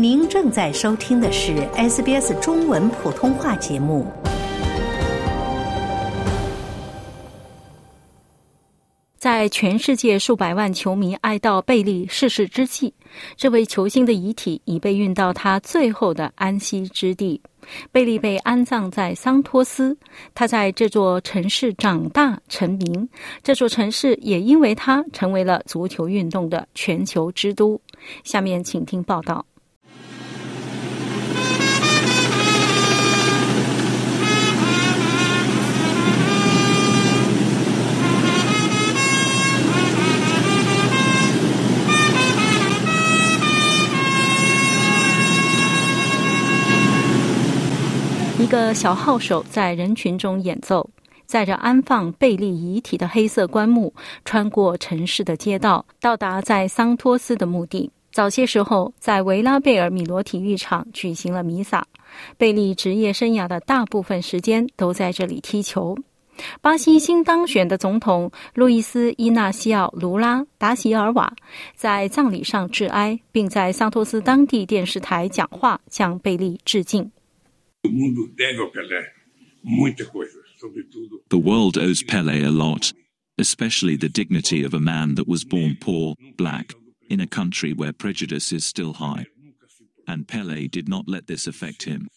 您正在收听的是 SBS 中文普通话节目。在全世界数百万球迷哀悼贝利逝世之际，这位球星的遗体已被运到他最后的安息之地。贝利被安葬在桑托斯，他在这座城市长大成名，这座城市也因为他成为了足球运动的全球之都。下面请听报道。一个小号手在人群中演奏，载着安放贝利遗体的黑色棺木，穿过城市的街道，到达在桑托斯的墓地。早些时候，在维拉贝尔米罗体育场举行了弥撒。贝利职业生涯的大部分时间都在这里踢球。巴西新当选的总统路易斯·伊纳西奥·卢拉·达席尔瓦在葬礼上致哀，并在桑托斯当地电视台讲话，向贝利致敬。The world owes Pele a lot, especially the dignity of a man that was born poor, black, in a country where prejudice is still high. And Pele did not let this affect him.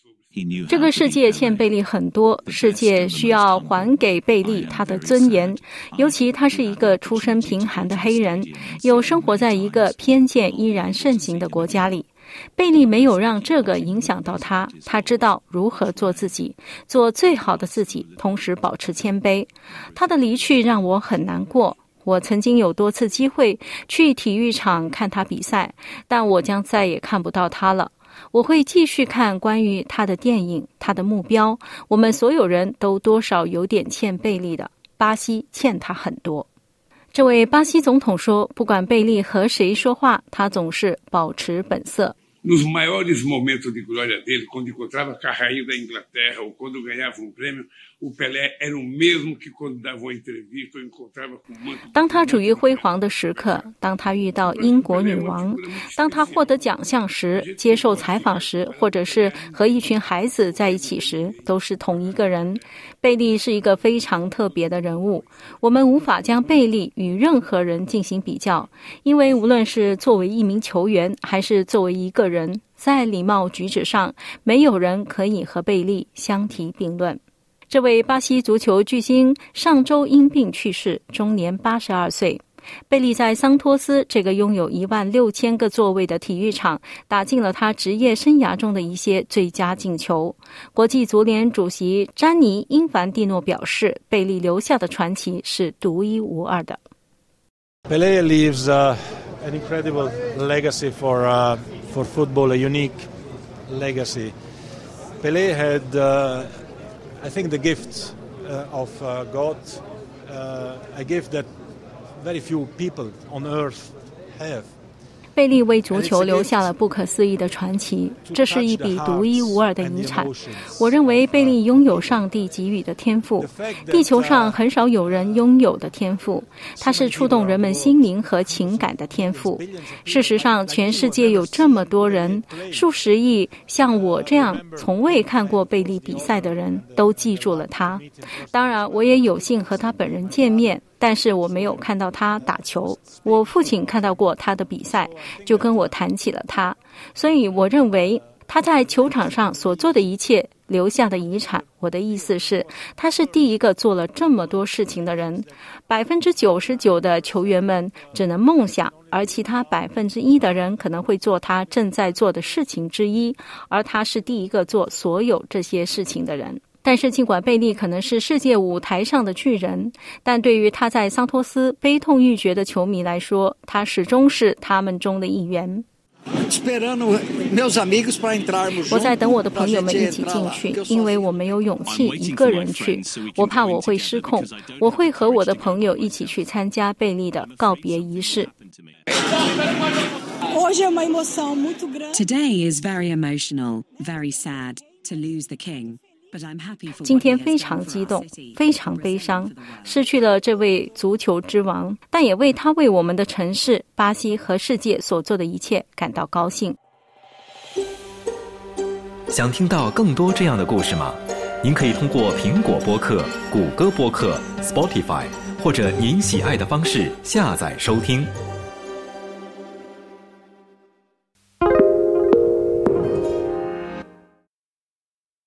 这个世界欠贝利很多，世界需要还给贝利他的尊严。尤其他是一个出身贫寒的黑人，又生活在一个偏见依然盛行的国家里。贝利没有让这个影响到他，他知道如何做自己，做最好的自己，同时保持谦卑。他的离去让我很难过。我曾经有多次机会去体育场看他比赛，但我将再也看不到他了。我会继续看关于他的电影，他的目标。我们所有人都多少有点欠贝利的，巴西欠他很多。这位巴西总统说：“不管贝利和谁说话，他总是保持本色。” Nos maiores momentos de glória dele, quando encontrava com a rainha da Inglaterra ou quando ganhava um prêmio, o Pelé era o mesmo que quando dava uma entrevista ou encontrava com um 当他处于辉煌的时刻，当他遇到英国女王，当他获得奖项时，接受采访时，或者是和一群孩子在一起时，都是同一个人。贝利是一个非常特别的人物，我们无法将贝利与任何人进行比较，因为无论是作为一名球员，还是作为一个。人人在礼貌举止上，没有人可以和贝利相提并论。这位巴西足球巨星上周因病去世，终年八十二岁。贝利在桑托斯这个拥有一万六千个座位的体育场，打进了他职业生涯中的一些最佳进球。国际足联主席詹尼·因凡蒂诺表示，贝利留下的传奇是独一无二的。Pele leaves an incredible legacy for for football, a unique legacy. Pele had, uh, I think, the gift uh, of uh, God, uh, a gift that very few people on earth have. 贝利为足球留下了不可思议的传奇，这是一笔独一无二的遗产。我认为贝利拥有上帝给予的天赋，地球上很少有人拥有的天赋。它是触动人们心灵和情感的天赋。事实上，全世界有这么多人，数十亿像我这样从未看过贝利比赛的人都记住了他。当然，我也有幸和他本人见面。但是我没有看到他打球。我父亲看到过他的比赛，就跟我谈起了他。所以我认为他在球场上所做的一切留下的遗产。我的意思是，他是第一个做了这么多事情的人。百分之九十九的球员们只能梦想，而其他百分之一的人可能会做他正在做的事情之一。而他是第一个做所有这些事情的人。但是，尽管贝利可能是世界舞台上的巨人，但对于他在桑托斯悲痛欲绝的球迷来说，他始终是他们中的一员。我在等我的朋友们一起进去，因为我没有勇气一个人去，我怕我会失控。我会和我的朋友一起去参加贝利的告别仪式。Today is very emotional, very sad to lose the king. 今天非常激动，非常悲伤，失去了这位足球之王，但也为他为我们的城市、巴西和世界所做的一切感到高兴。想听到更多这样的故事吗？您可以通过苹果播客、谷歌播客、Spotify 或者您喜爱的方式下载收听。